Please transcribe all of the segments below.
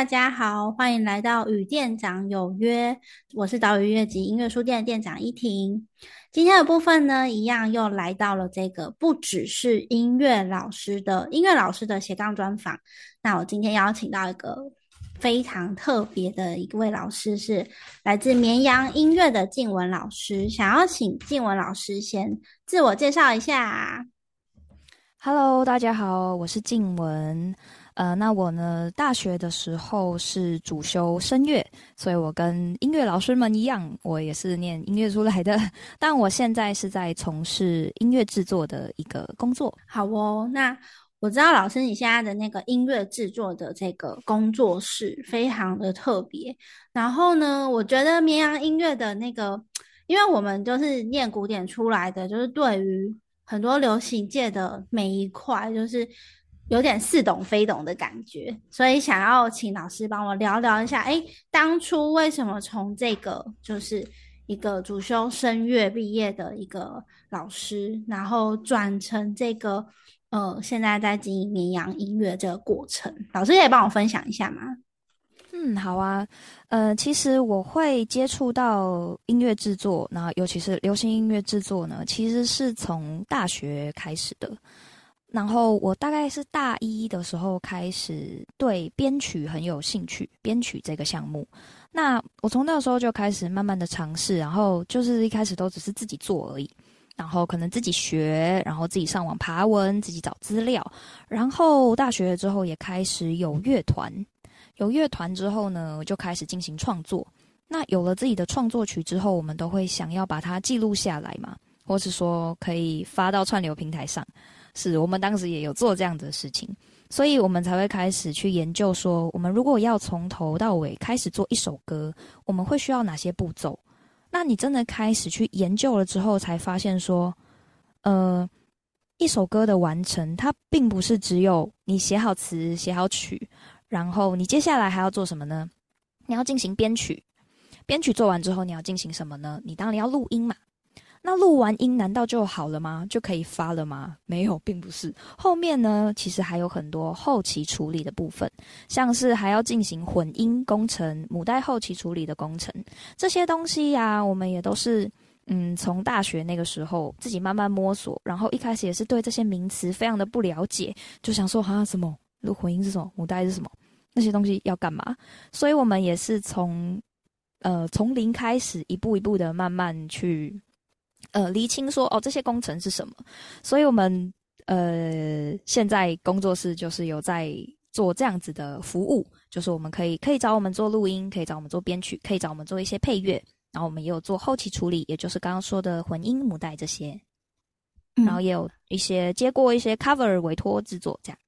大家好，欢迎来到与店长有约。我是岛屿乐集音乐书店的店长依婷。今天的部分呢，一样又来到了这个不只是音乐老师的音乐老师的斜杠专访。那我今天邀请到一个非常特别的一位老师，是来自绵阳音乐的静文老师。想要请静文老师先自我介绍一下。Hello，大家好，我是静文。呃，那我呢？大学的时候是主修声乐，所以我跟音乐老师们一样，我也是念音乐出来的。但我现在是在从事音乐制作的一个工作。好哦，那我知道老师你现在的那个音乐制作的这个工作室非常的特别。然后呢，我觉得绵阳音乐的那个，因为我们就是念古典出来的，就是对于很多流行界的每一块，就是。有点似懂非懂的感觉，所以想要请老师帮我聊聊一下。哎，当初为什么从这个就是一个主修声乐毕业的一个老师，然后转成这个呃，现在在经营绵阳音乐这个过程？老师可以帮我分享一下吗？嗯，好啊。呃，其实我会接触到音乐制作，然后尤其是流行音乐制作呢，其实是从大学开始的。然后我大概是大一的时候开始对编曲很有兴趣，编曲这个项目。那我从那时候就开始慢慢的尝试，然后就是一开始都只是自己做而已，然后可能自己学，然后自己上网爬文，自己找资料。然后大学之后也开始有乐团，有乐团之后呢，就开始进行创作。那有了自己的创作曲之后，我们都会想要把它记录下来嘛，或是说可以发到串流平台上。是我们当时也有做这样的事情，所以我们才会开始去研究说，我们如果要从头到尾开始做一首歌，我们会需要哪些步骤？那你真的开始去研究了之后，才发现说，呃，一首歌的完成，它并不是只有你写好词、写好曲，然后你接下来还要做什么呢？你要进行编曲，编曲做完之后，你要进行什么呢？你当然要录音嘛。那录完音难道就好了吗？就可以发了吗？没有，并不是。后面呢，其实还有很多后期处理的部分，像是还要进行混音工程、母带后期处理的工程，这些东西呀，我们也都是嗯，从大学那个时候自己慢慢摸索，然后一开始也是对这些名词非常的不了解，就想说哈什么录混音是什么，母带是什么，那些东西要干嘛？所以我们也是从呃从零开始，一步一步的慢慢去。呃，厘清说哦，这些工程是什么？所以我们呃，现在工作室就是有在做这样子的服务，就是我们可以可以找我们做录音，可以找我们做编曲，可以找我们做一些配乐，然后我们也有做后期处理，也就是刚刚说的混音母带这些，然后也有一些接过一些 cover 委托制作这样。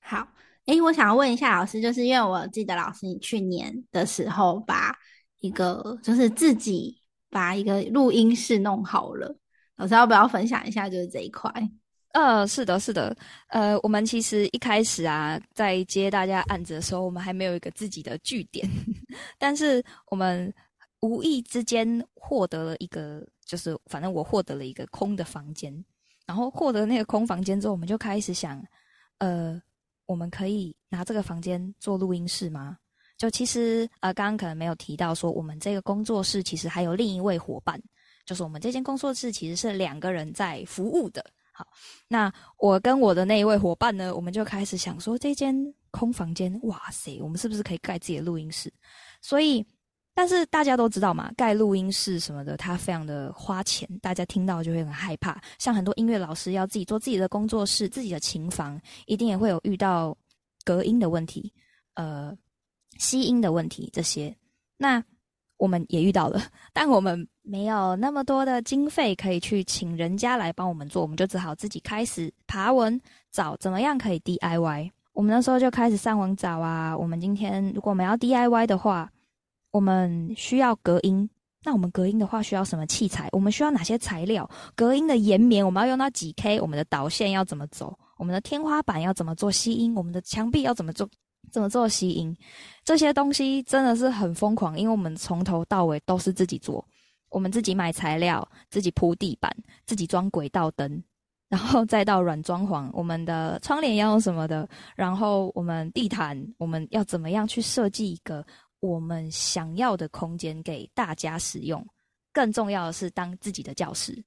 好，诶，我想要问一下老师，就是因为我记得老师你去年的时候把一个就是自己。把一个录音室弄好了，老师要不要分享一下？就是这一块。呃，是的，是的。呃，我们其实一开始啊，在接大家案子的时候，我们还没有一个自己的据点，但是我们无意之间获得了一个，就是反正我获得了一个空的房间。然后获得那个空房间之后，我们就开始想，呃，我们可以拿这个房间做录音室吗？就其实呃，刚刚可能没有提到说，我们这个工作室其实还有另一位伙伴，就是我们这间工作室其实是两个人在服务的。好，那我跟我的那一位伙伴呢，我们就开始想说，这间空房间，哇塞，我们是不是可以盖自己的录音室？所以，但是大家都知道嘛，盖录音室什么的，它非常的花钱，大家听到就会很害怕。像很多音乐老师要自己做自己的工作室、自己的琴房，一定也会有遇到隔音的问题，呃。吸音的问题，这些那我们也遇到了，但我们没有那么多的经费可以去请人家来帮我们做，我们就只好自己开始爬文找怎么样可以 DIY。我们那时候就开始上网找啊。我们今天如果我们要 DIY 的话，我们需要隔音，那我们隔音的话需要什么器材？我们需要哪些材料？隔音的岩棉我们要用到几 K？我们的导线要怎么走？我们的天花板要怎么做吸音？我们的墙壁要怎么做？怎么做吸音？这些东西真的是很疯狂，因为我们从头到尾都是自己做，我们自己买材料，自己铺地板，自己装轨道灯，然后再到软装潢，我们的窗帘要用什么的，然后我们地毯我们要怎么样去设计一个我们想要的空间给大家使用。更重要的是当自己的教室，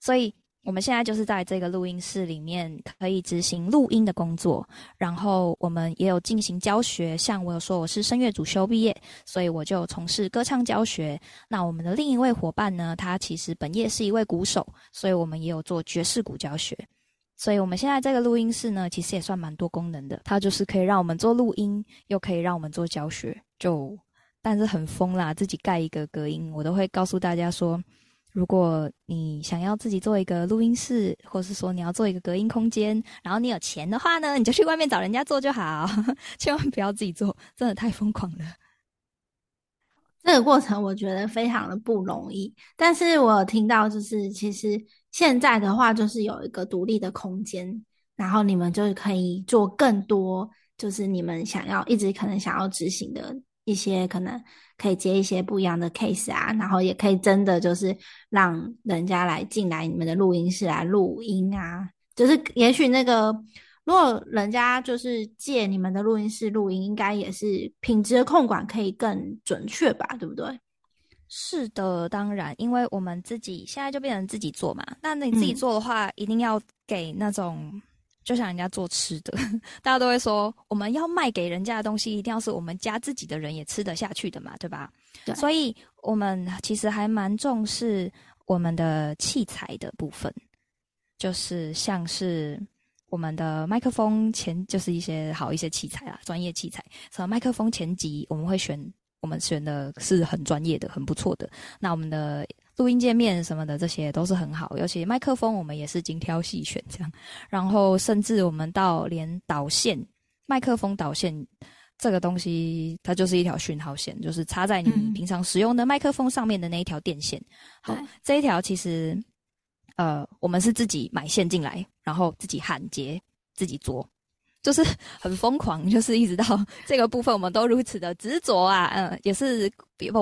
所以。我们现在就是在这个录音室里面可以执行录音的工作，然后我们也有进行教学。像我有说我是声乐主修毕业，所以我就从事歌唱教学。那我们的另一位伙伴呢，他其实本业是一位鼓手，所以我们也有做爵士鼓教学。所以我们现在这个录音室呢，其实也算蛮多功能的。它就是可以让我们做录音，又可以让我们做教学。就但是很疯啦，自己盖一个隔音，我都会告诉大家说。如果你想要自己做一个录音室，或是说你要做一个隔音空间，然后你有钱的话呢，你就去外面找人家做就好，千万不要自己做，真的太疯狂了。这个过程我觉得非常的不容易，但是我听到就是其实现在的话就是有一个独立的空间，然后你们就可以做更多，就是你们想要一直可能想要执行的。一些可能可以接一些不一样的 case 啊，然后也可以真的就是让人家来进来你们的录音室来录音啊，就是也许那个如果人家就是借你们的录音室录音，应该也是品质的控管可以更准确吧，对不对？是的，当然，因为我们自己现在就变成自己做嘛，那你自己做的话，一定要给那种。就像人家做吃的，大家都会说，我们要卖给人家的东西，一定要是我们家自己的人也吃得下去的嘛，对吧？对。所以，我们其实还蛮重视我们的器材的部分，就是像是我们的麦克风前，就是一些好一些器材啊，专业器材。什么麦克风前级，我们会选，我们选的是很专业的，很不错的。那我们的。录音界面什么的，这些都是很好，尤其麦克风，我们也是精挑细选这样。然后，甚至我们到连导线，麦克风导线这个东西，它就是一条讯号线，就是插在你平常使用的麦克风上面的那一条电线。好，这一条其实，呃，我们是自己买线进来，然后自己焊接，自己做。就是很疯狂，就是一直到 这个部分，我们都如此的执着啊，嗯，也是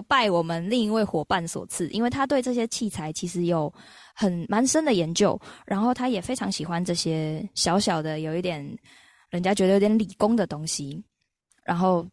拜我们另一位伙伴所赐，因为他对这些器材其实有很蛮深的研究，然后他也非常喜欢这些小小的有一点人家觉得有点理工的东西，然后。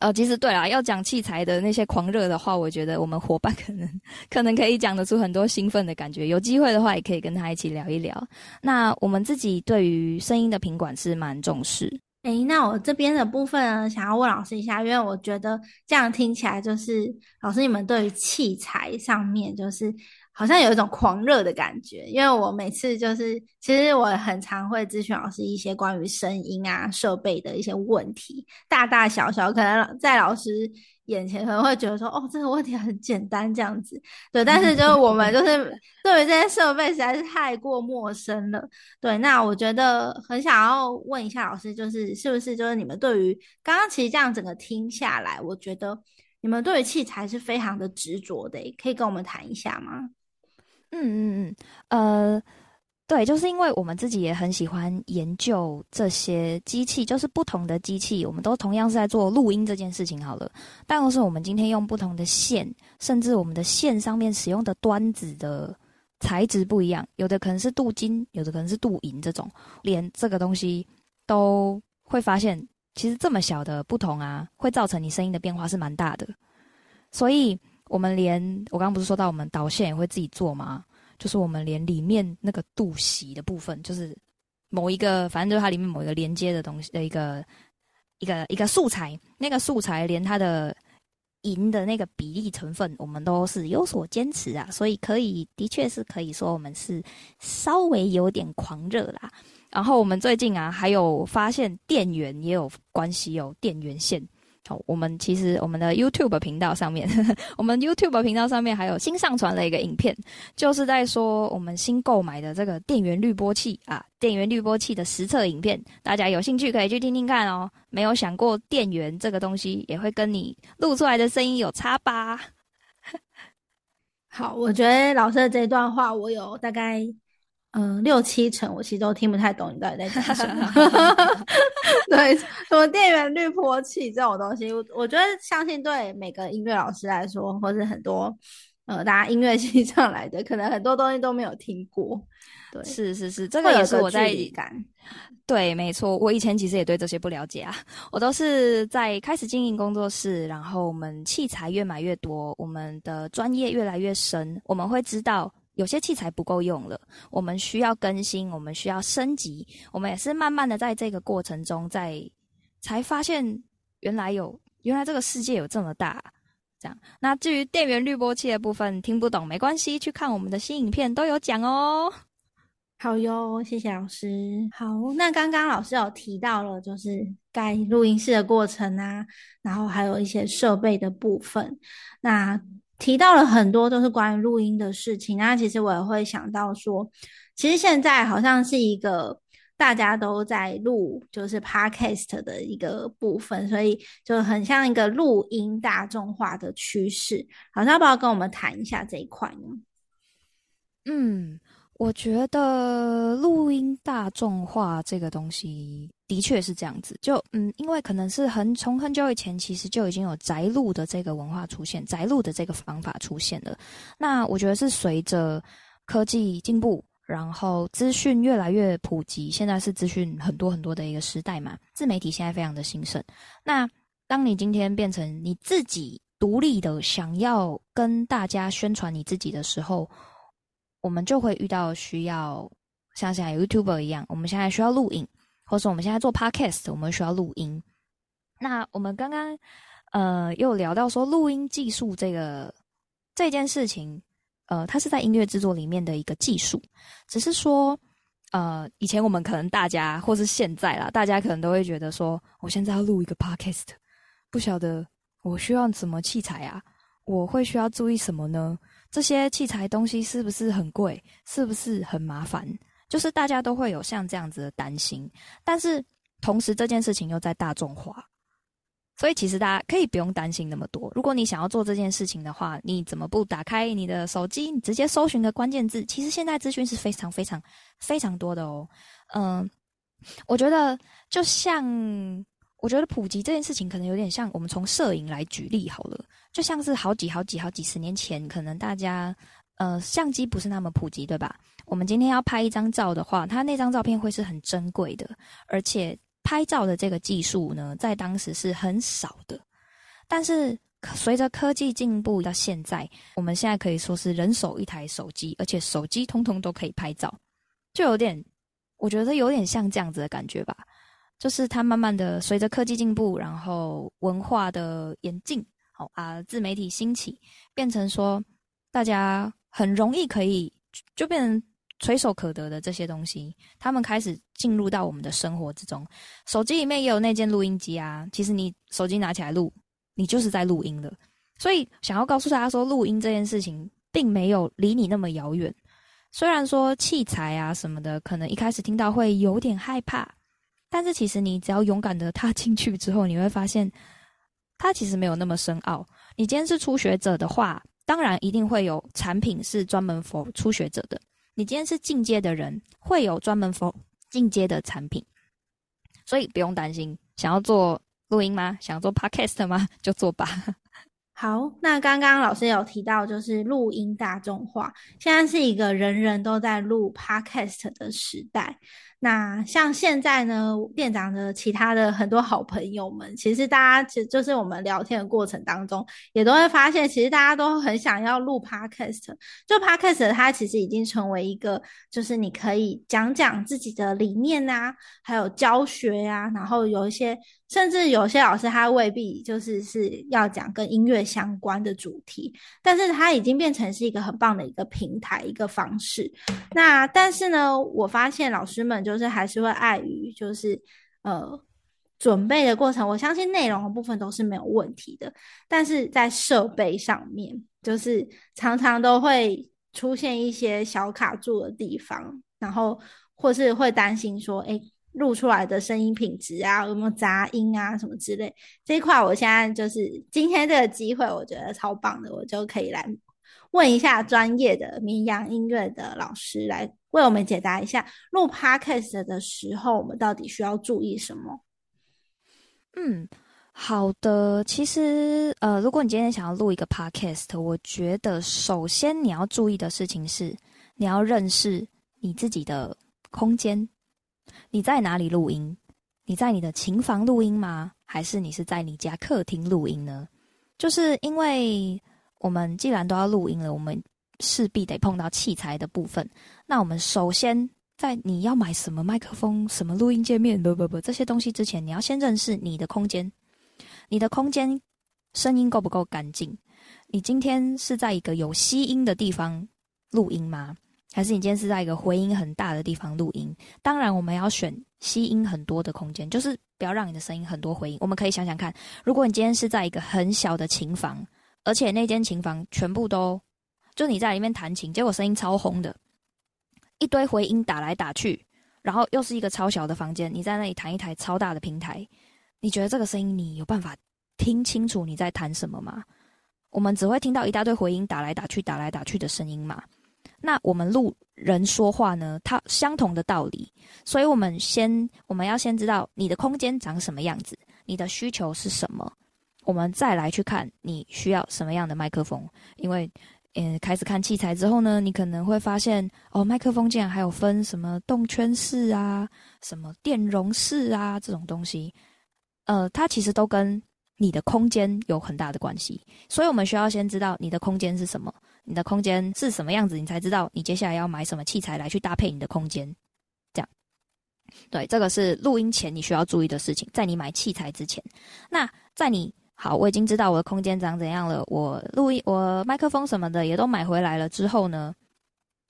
呃，其实对啊，要讲器材的那些狂热的话，我觉得我们伙伴可能可能可以讲得出很多兴奋的感觉。有机会的话，也可以跟他一起聊一聊。那我们自己对于声音的品管是蛮重视。诶，那我这边的部分呢，想要问老师一下，因为我觉得这样听起来就是老师你们对于器材上面就是。好像有一种狂热的感觉，因为我每次就是，其实我很常会咨询老师一些关于声音啊、设备的一些问题，大大小小，可能在老师眼前可能会觉得说，哦，这个问题很简单这样子，对，但是就是我们就是 对于这些设备实在是太过陌生了，对，那我觉得很想要问一下老师，就是是不是就是你们对于刚刚其实这样整个听下来，我觉得你们对于器材是非常的执着的，可以跟我们谈一下吗？嗯嗯嗯，呃，对，就是因为我们自己也很喜欢研究这些机器，就是不同的机器，我们都同样是在做录音这件事情好了。但是我们今天用不同的线，甚至我们的线上面使用的端子的材质不一样，有的可能是镀金，有的可能是镀银，这种连这个东西都会发现，其实这么小的不同啊，会造成你声音的变化是蛮大的，所以。我们连我刚刚不是说到我们导线也会自己做吗？就是我们连里面那个镀锡的部分，就是某一个，反正就是它里面某一个连接的东西的一个一个一个素材，那个素材连它的银的那个比例成分，我们都是有所坚持啊，所以可以的确是可以说我们是稍微有点狂热啦。然后我们最近啊，还有发现电源也有关系哦，电源线。好，我们其实我们的 YouTube 频道上面，我们 YouTube 频道上面还有新上传了一个影片，就是在说我们新购买的这个电源滤波器啊，电源滤波器的实测影片，大家有兴趣可以去听听看哦。没有想过电源这个东西也会跟你录出来的声音有差吧？好，我觉得老师的这段话，我有大概。嗯，六七成我其实都听不太懂你到底在讲什么。对，什么电源滤波器这种东西，我我觉得相信对每个音乐老师来说，或是很多呃，大家音乐系上来的，可能很多东西都没有听过。对，是是是，这个也是我在感。对，没错，我以前其实也对这些不了解啊。我都是在开始经营工作室，然后我们器材越买越多，我们的专业越来越深，我们会知道有些器材不够用了，我们需要更新，我们需要升级。我们也是慢慢的在这个过程中，在才发现原来有原来这个世界有这么大。这样，那至于电源滤波器的部分听不懂没关系，去看我们的新影片都有讲哦。好哟，谢谢老师。好，那刚刚老师有提到了，就是盖录音室的过程啊，然后还有一些设备的部分，那提到了很多都是关于录音的事情。那其实我也会想到说，其实现在好像是一个。大家都在录，就是 podcast 的一个部分，所以就很像一个录音大众化的趋势。好像，要不要跟我们谈一下这一块呢？嗯，我觉得录音大众化这个东西的确是这样子。就嗯，因为可能是很从很久以前，其实就已经有宅录的这个文化出现，宅录的这个方法出现了。那我觉得是随着科技进步。然后资讯越来越普及，现在是资讯很多很多的一个时代嘛，自媒体现在非常的兴盛。那当你今天变成你自己独立的，想要跟大家宣传你自己的时候，我们就会遇到需要像现在 YouTuber 一样，我们现在需要录影，或是我们现在做 Podcast，我们需要录音。那我们刚刚呃又聊到说录音技术这个这件事情。呃，它是在音乐制作里面的一个技术，只是说，呃，以前我们可能大家，或是现在啦，大家可能都会觉得说，我现在要录一个 podcast，不晓得我需要什么器材啊？我会需要注意什么呢？这些器材东西是不是很贵？是不是很麻烦？就是大家都会有像这样子的担心，但是同时这件事情又在大众化。所以其实大家可以不用担心那么多。如果你想要做这件事情的话，你怎么不打开你的手机，你直接搜寻个关键字？其实现在资讯是非常非常非常多的哦。嗯，我觉得就像我觉得普及这件事情，可能有点像我们从摄影来举例好了。就像是好几好几好几十年前，可能大家呃相机不是那么普及，对吧？我们今天要拍一张照的话，它那张照片会是很珍贵的，而且。拍照的这个技术呢，在当时是很少的，但是随着科技进步到现在，我们现在可以说是人手一台手机，而且手机通通都可以拍照，就有点，我觉得有点像这样子的感觉吧。就是它慢慢的随着科技进步，然后文化的演进，好啊，自媒体兴起，变成说大家很容易可以就变成。垂手可得的这些东西，他们开始进入到我们的生活之中。手机里面也有那件录音机啊，其实你手机拿起来录，你就是在录音了。所以想要告诉大家说，录音这件事情并没有离你那么遥远。虽然说器材啊什么的，可能一开始听到会有点害怕，但是其实你只要勇敢的踏进去之后，你会发现它其实没有那么深奥。你今天是初学者的话，当然一定会有产品是专门 for 初学者的。你今天是进阶的人，会有专门 for 进阶的产品，所以不用担心。想要做录音吗？想做 podcast 吗？就做吧。好，那刚刚老师有提到，就是录音大众化，现在是一个人人都在录 podcast 的时代。那像现在呢，店长的其他的很多好朋友们，其实大家其实就是我们聊天的过程当中，也都会发现，其实大家都很想要录 podcast。就 podcast 它其实已经成为一个，就是你可以讲讲自己的理念啊，还有教学呀，然后有一些。甚至有些老师他未必就是是要讲跟音乐相关的主题，但是他已经变成是一个很棒的一个平台一个方式。那但是呢，我发现老师们就是还是会碍于就是呃准备的过程，我相信内容的部分都是没有问题的，但是在设备上面就是常常都会出现一些小卡住的地方，然后或是会担心说，哎。录出来的声音品质啊，有没有杂音啊，什么之类这一块，我现在就是今天这个机会，我觉得超棒的，我就可以来问一下专业的绵阳音乐的老师，来为我们解答一下录 podcast 的时候，我们到底需要注意什么？嗯，好的，其实呃，如果你今天想要录一个 podcast，我觉得首先你要注意的事情是，你要认识你自己的空间。你在哪里录音？你在你的琴房录音吗？还是你是在你家客厅录音呢？就是因为我们既然都要录音了，我们势必得碰到器材的部分。那我们首先在你要买什么麦克风、什么录音界面，不不不，这些东西之前，你要先认识你的空间。你的空间声音够不够干净？你今天是在一个有吸音的地方录音吗？还是你今天是在一个回音很大的地方录音？当然，我们要选吸音很多的空间，就是不要让你的声音很多回音。我们可以想想看，如果你今天是在一个很小的琴房，而且那间琴房全部都就你在里面弹琴，结果声音超轰的，一堆回音打来打去，然后又是一个超小的房间，你在那里弹一台超大的平台。你觉得这个声音你有办法听清楚你在弹什么吗？我们只会听到一大堆回音打来打去、打来打去的声音嘛？那我们录人说话呢？它相同的道理，所以我们先我们要先知道你的空间长什么样子，你的需求是什么，我们再来去看你需要什么样的麦克风。因为，嗯，开始看器材之后呢，你可能会发现哦，麦克风竟然还有分什么动圈式啊、什么电容式啊这种东西。呃，它其实都跟你的空间有很大的关系，所以我们需要先知道你的空间是什么，你的空间是什么样子，你才知道你接下来要买什么器材来去搭配你的空间。这样，对，这个是录音前你需要注意的事情，在你买器材之前。那在你好，我已经知道我的空间长怎样了，我录音，我麦克风什么的也都买回来了之后呢，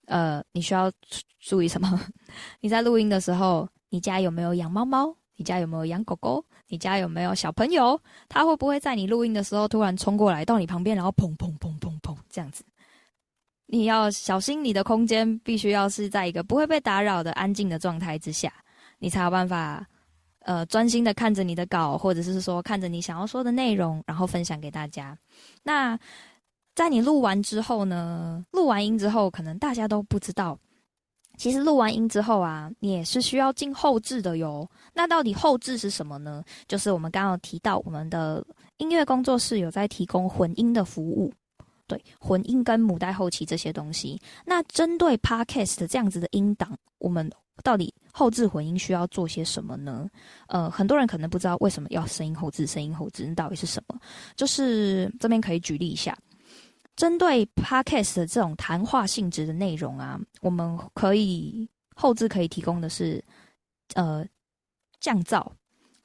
呃，你需要注意什么？你在录音的时候，你家有没有养猫猫？你家有没有养狗狗？你家有没有小朋友？他会不会在你录音的时候突然冲过来到你旁边，然后砰砰砰砰砰这样子？你要小心，你的空间必须要是在一个不会被打扰的安静的状态之下，你才有办法呃专心的看着你的稿，或者是说看着你想要说的内容，然后分享给大家。那在你录完之后呢？录完音之后，可能大家都不知道。其实录完音之后啊，你也是需要进后置的哟。那到底后置是什么呢？就是我们刚刚提到，我们的音乐工作室有在提供混音的服务，对，混音跟母带后期这些东西。那针对 podcast 这样子的音档，我们到底后置混音需要做些什么呢？呃，很多人可能不知道为什么要声音后置，声音后置到底是什么？就是这边可以举例一下。针对 podcast 的这种谈话性质的内容啊，我们可以后置可以提供的是，呃，降噪、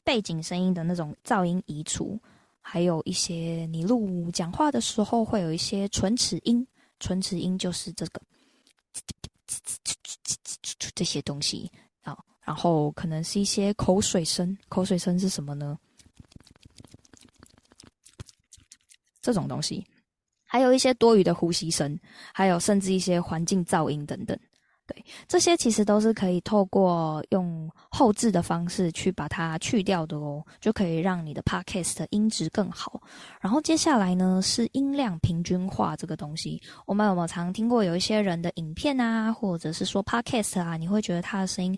背景声音的那种噪音移除，还有一些你录讲话的时候会有一些唇齿音，唇齿音就是这个这些东西啊，然后可能是一些口水声，口水声是什么呢？这种东西。还有一些多余的呼吸声，还有甚至一些环境噪音等等，对，这些其实都是可以透过用后置的方式去把它去掉的哦，就可以让你的 podcast 的音质更好。然后接下来呢是音量平均化这个东西，我们有没有常听过有一些人的影片啊，或者是说 podcast 啊，你会觉得他的声音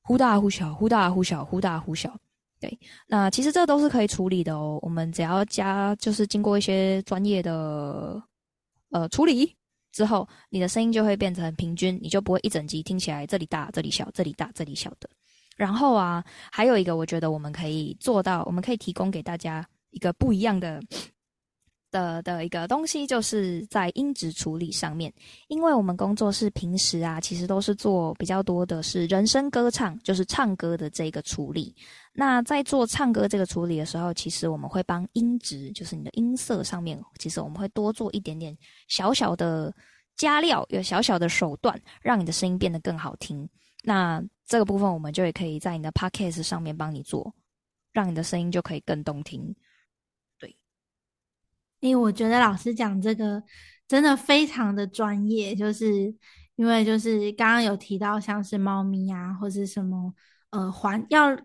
忽大忽小，忽大忽小，忽大忽小。对，那其实这都是可以处理的哦。我们只要加，就是经过一些专业的呃处理之后，你的声音就会变成平均，你就不会一整集听起来这里大这里小，这里大这里小的。然后啊，还有一个我觉得我们可以做到，我们可以提供给大家一个不一样的。的的一个东西，就是在音质处理上面，因为我们工作室平时啊，其实都是做比较多的是人声歌唱，就是唱歌的这个处理。那在做唱歌这个处理的时候，其实我们会帮音质，就是你的音色上面，其实我们会多做一点点小小的加料，有小小的手段，让你的声音变得更好听。那这个部分，我们就也可以在你的 podcast 上面帮你做，让你的声音就可以更动听。因为我觉得老师讲这个真的非常的专业，就是因为就是刚刚有提到像是猫咪啊，或是什么呃环要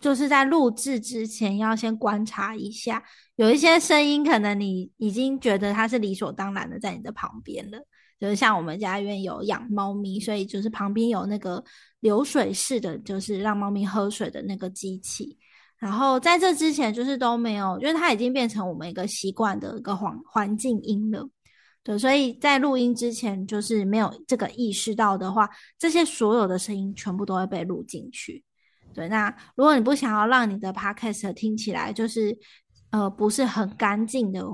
就是在录制之前要先观察一下，有一些声音可能你已经觉得它是理所当然的在你的旁边了，就是像我们家因为有养猫咪，所以就是旁边有那个流水式的就是让猫咪喝水的那个机器。然后在这之前就是都没有，因为它已经变成我们一个习惯的一个环环境音了。对，所以在录音之前就是没有这个意识到的话，这些所有的声音全部都会被录进去。对，那如果你不想要让你的 podcast 听起来就是呃不是很干净的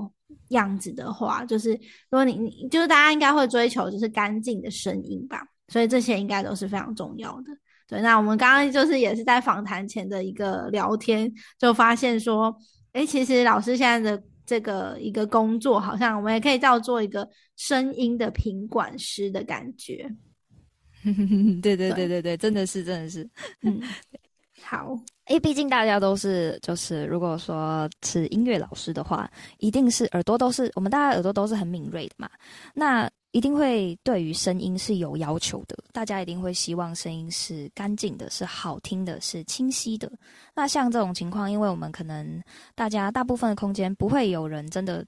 样子的话，就是如果你你就是大家应该会追求就是干净的声音吧，所以这些应该都是非常重要的。对，那我们刚刚就是也是在访谈前的一个聊天，就发现说，哎，其实老师现在的这个一个工作，好像我们也可以叫做一个声音的品管师的感觉。对 对对。对对，真的是真的是，嗯，好，因为毕竟大家都是就是，如果说是音乐老师的话，一定是耳朵都是我们大家耳朵都是很敏锐的嘛，那。一定会对于声音是有要求的，大家一定会希望声音是干净的、是好听的、是清晰的。那像这种情况，因为我们可能大家大部分的空间不会有人真的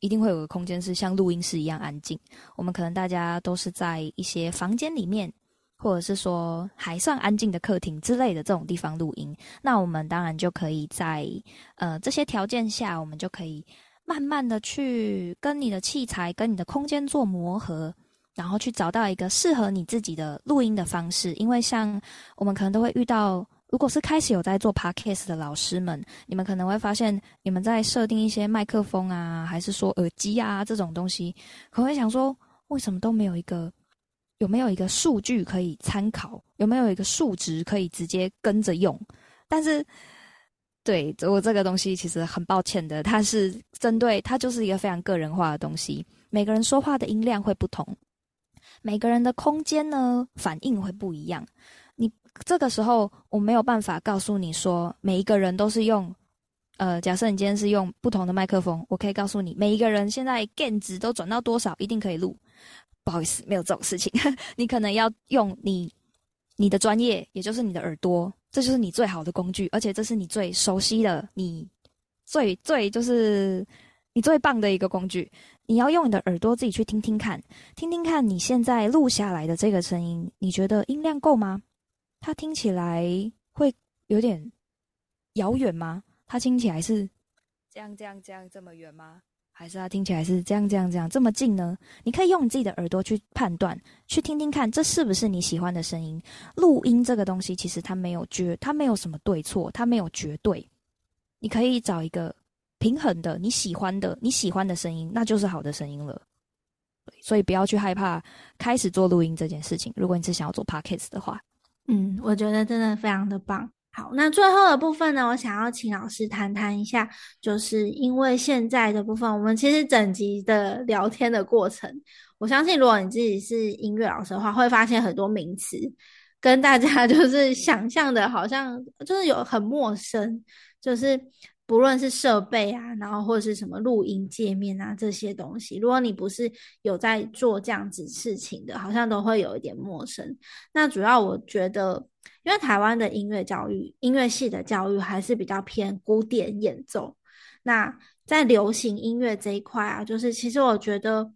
一定会有个空间是像录音室一样安静。我们可能大家都是在一些房间里面，或者是说还算安静的客厅之类的这种地方录音。那我们当然就可以在呃这些条件下，我们就可以。慢慢的去跟你的器材、跟你的空间做磨合，然后去找到一个适合你自己的录音的方式。因为像我们可能都会遇到，如果是开始有在做 podcast 的老师们，你们可能会发现，你们在设定一些麦克风啊，还是说耳机啊这种东西，可能会想说，为什么都没有一个有没有一个数据可以参考，有没有一个数值可以直接跟着用？但是。对我这个东西其实很抱歉的，它是针对它就是一个非常个人化的东西。每个人说话的音量会不同，每个人的空间呢反应会不一样。你这个时候我没有办法告诉你说每一个人都是用，呃，假设你今天是用不同的麦克风，我可以告诉你每一个人现在 gain 值都转到多少，一定可以录。不好意思，没有这种事情。你可能要用你你的专业，也就是你的耳朵。这就是你最好的工具，而且这是你最熟悉的，你最最就是你最棒的一个工具。你要用你的耳朵自己去听听看，听听看你现在录下来的这个声音，你觉得音量够吗？它听起来会有点遥远吗？它听起来是这样这样这样这么远吗？还是它听起来是这样这样这样这么近呢？你可以用你自己的耳朵去判断，去听听看，这是不是你喜欢的声音？录音这个东西其实它没有绝，它没有什么对错，它没有绝对。你可以找一个平衡的、你喜欢的、你喜欢的声音，那就是好的声音了。所以不要去害怕开始做录音这件事情。如果你是想要做 podcast 的话，嗯，我觉得真的非常的棒。好，那最后的部分呢，我想要请老师谈谈一下，就是因为现在的部分，我们其实整集的聊天的过程，我相信如果你自己是音乐老师的话，会发现很多名词跟大家 就是想象的，好像就是有很陌生，就是。不论是设备啊，然后或是什么录音界面啊这些东西，如果你不是有在做这样子事情的，好像都会有一点陌生。那主要我觉得，因为台湾的音乐教育、音乐系的教育还是比较偏古典演奏。那在流行音乐这一块啊，就是其实我觉得，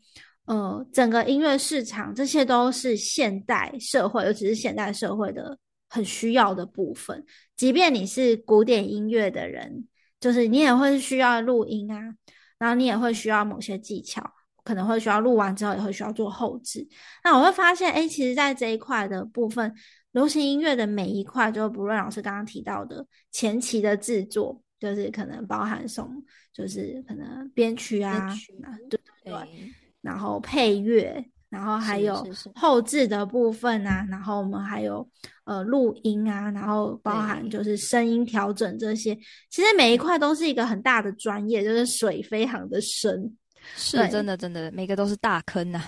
呃，整个音乐市场这些都是现代社会，尤其是现代社会的很需要的部分。即便你是古典音乐的人。就是你也会需要录音啊，然后你也会需要某些技巧，可能会需要录完之后也会需要做后置。那我会发现，哎，其实，在这一块的部分，流行音乐的每一块，就不论老师刚刚提到的前期的制作，就是可能包含什么，就是可能编曲啊，对对对，然后配乐。然后还有后置的部分啊，然后我们还有呃录音啊，然后包含就是声音调整这些，其实每一块都是一个很大的专业，就是水非常的深，是真的真的每个都是大坑呐。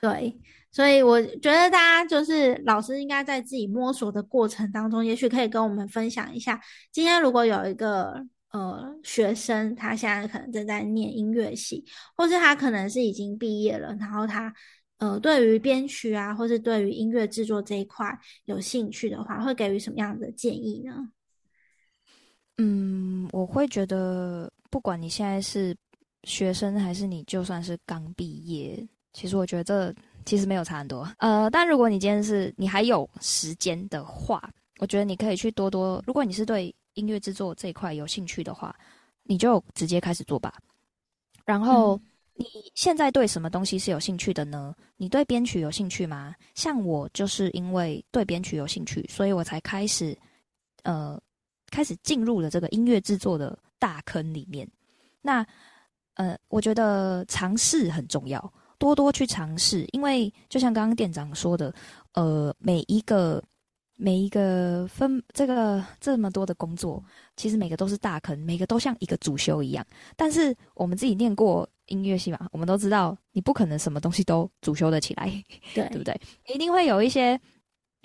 对，所以我觉得大家就是老师应该在自己摸索的过程当中，也许可以跟我们分享一下，今天如果有一个呃学生，他现在可能正在念音乐系，或是他可能是已经毕业了，然后他。呃，对于编曲啊，或是对于音乐制作这一块有兴趣的话，会给予什么样的建议呢？嗯，我会觉得，不管你现在是学生，还是你就算是刚毕业，其实我觉得这其实没有差很多。呃，但如果你今天是你还有时间的话，我觉得你可以去多多。如果你是对音乐制作这一块有兴趣的话，你就直接开始做吧。然后你现在对什么东西是有兴趣的呢？你对编曲有兴趣吗？像我就是因为对编曲有兴趣，所以我才开始呃开始进入了这个音乐制作的大坑里面。那呃，我觉得尝试很重要，多多去尝试，因为就像刚刚店长说的，呃，每一个。每一个分这个这么多的工作，其实每个都是大坑，每个都像一个主修一样。但是我们自己念过音乐系嘛，我们都知道你不可能什么东西都主修得起来，对 对不对？一定会有一些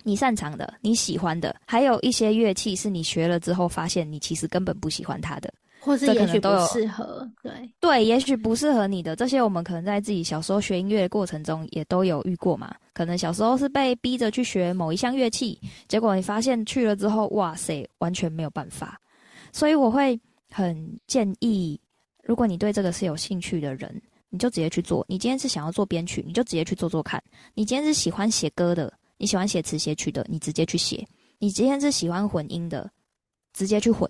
你擅长的、你喜欢的，还有一些乐器是你学了之后发现你其实根本不喜欢它的。或是也许不适合，对对，也许不适合你的这些，我们可能在自己小时候学音乐的过程中也都有遇过嘛。可能小时候是被逼着去学某一项乐器，结果你发现去了之后，哇塞，完全没有办法。所以我会很建议，如果你对这个是有兴趣的人，你就直接去做。你今天是想要做编曲，你就直接去做做看。你今天是喜欢写歌的，你喜欢写词写曲的，你直接去写。你今天是喜欢混音的。直接去混，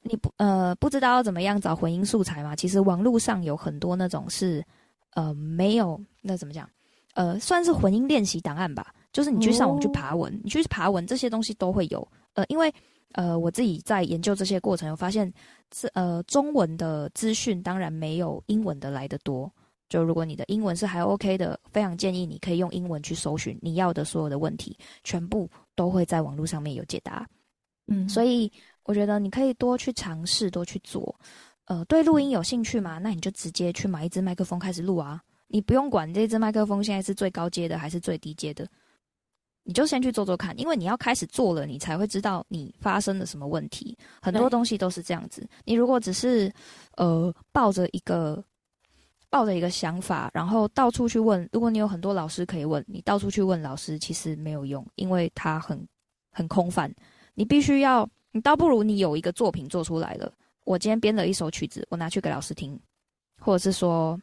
你不呃不知道要怎么样找混音素材嘛？其实网络上有很多那种是呃没有那怎么讲呃算是混音练习档案吧，就是你去上网去爬文，你去爬文这些东西都会有。呃，因为呃我自己在研究这些过程，我发现是呃中文的资讯当然没有英文的来的多。就如果你的英文是还 OK 的，非常建议你可以用英文去搜寻你要的所有的问题，全部都会在网络上面有解答。嗯，所以。我觉得你可以多去尝试，多去做。呃，对录音有兴趣吗？那你就直接去买一支麦克风开始录啊！你不用管这支麦克风现在是最高阶的还是最低阶的，你就先去做做看。因为你要开始做了，你才会知道你发生了什么问题。很多东西都是这样子。你如果只是呃抱着一个抱着一个想法，然后到处去问，如果你有很多老师可以问，你到处去问老师其实没有用，因为他很很空泛。你必须要。你倒不如你有一个作品做出来了，我今天编了一首曲子，我拿去给老师听，或者是说，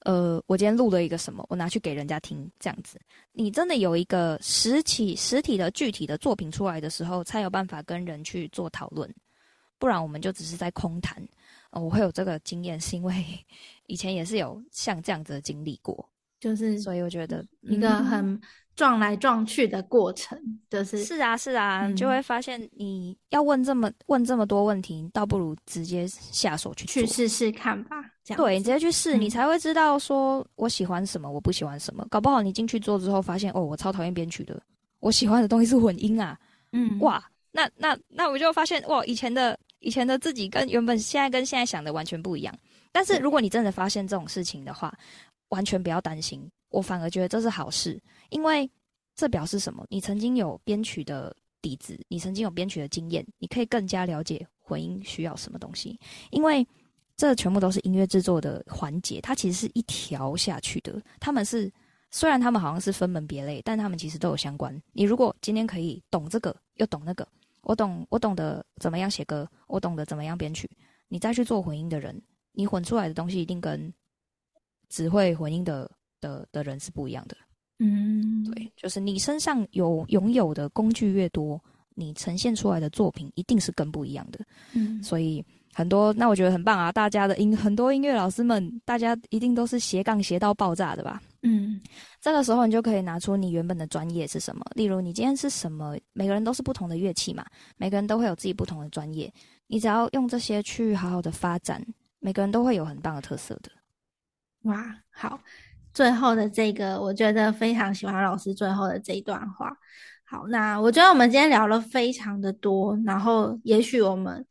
呃，我今天录了一个什么，我拿去给人家听，这样子，你真的有一个实体、实体的具体的作品出来的时候，才有办法跟人去做讨论，不然我们就只是在空谈。我会有这个经验，是因为以前也是有像这样子的经历过，就是所以我觉得一个很。撞来撞去的过程，就是是啊是啊，就会发现你要问这么问这么多问题，倒不如直接下手去去试试看吧。这样对，你直接去试，你才会知道说我喜欢什么，我不喜欢什么。搞不好你进去做之后，发现哦，我超讨厌编曲的，我喜欢的东西是混音啊。嗯，哇，那那那我就发现哇，以前的以前的自己跟原本现在跟现在想的完全不一样。但是如果你真的发现这种事情的话，完全不要担心。我反而觉得这是好事，因为这表示什么？你曾经有编曲的底子，你曾经有编曲的经验，你可以更加了解混音需要什么东西。因为这全部都是音乐制作的环节，它其实是一条下去的。他们是虽然他们好像是分门别类，但他们其实都有相关。你如果今天可以懂这个，又懂那个，我懂我懂得怎么样写歌，我懂得怎么样编曲，你再去做混音的人，你混出来的东西一定跟只会混音的。的的人是不一样的，嗯，对，就是你身上有拥有的工具越多，你呈现出来的作品一定是更不一样的，嗯，所以很多那我觉得很棒啊，大家的音很多音乐老师们，大家一定都是斜杠斜到爆炸的吧，嗯，这个时候你就可以拿出你原本的专业是什么，例如你今天是什么，每个人都是不同的乐器嘛，每个人都会有自己不同的专业，你只要用这些去好好的发展，每个人都会有很棒的特色的，哇，好。最后的这个，我觉得非常喜欢老师最后的这一段话。好，那我觉得我们今天聊了非常的多，然后也许我们。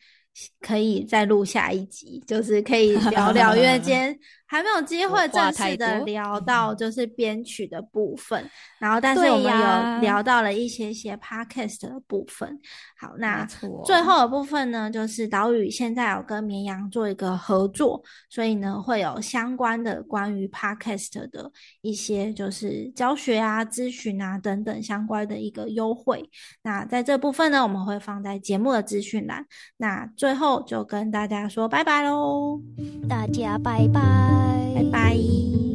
可以再录下一集，就是可以 聊聊，因为今天还没有机会正式的聊到就是编曲的部分，然后但是我们有聊到了一些些 podcast 的部分。好，那最后的部分呢，就是岛屿现在有跟绵阳做一个合作，所以呢会有相关的关于 podcast 的一些就是教学啊、咨询啊等等相关的一个优惠。那在这部分呢，我们会放在节目的资讯栏。那最后就跟大家说拜拜喽，大家拜拜，拜拜。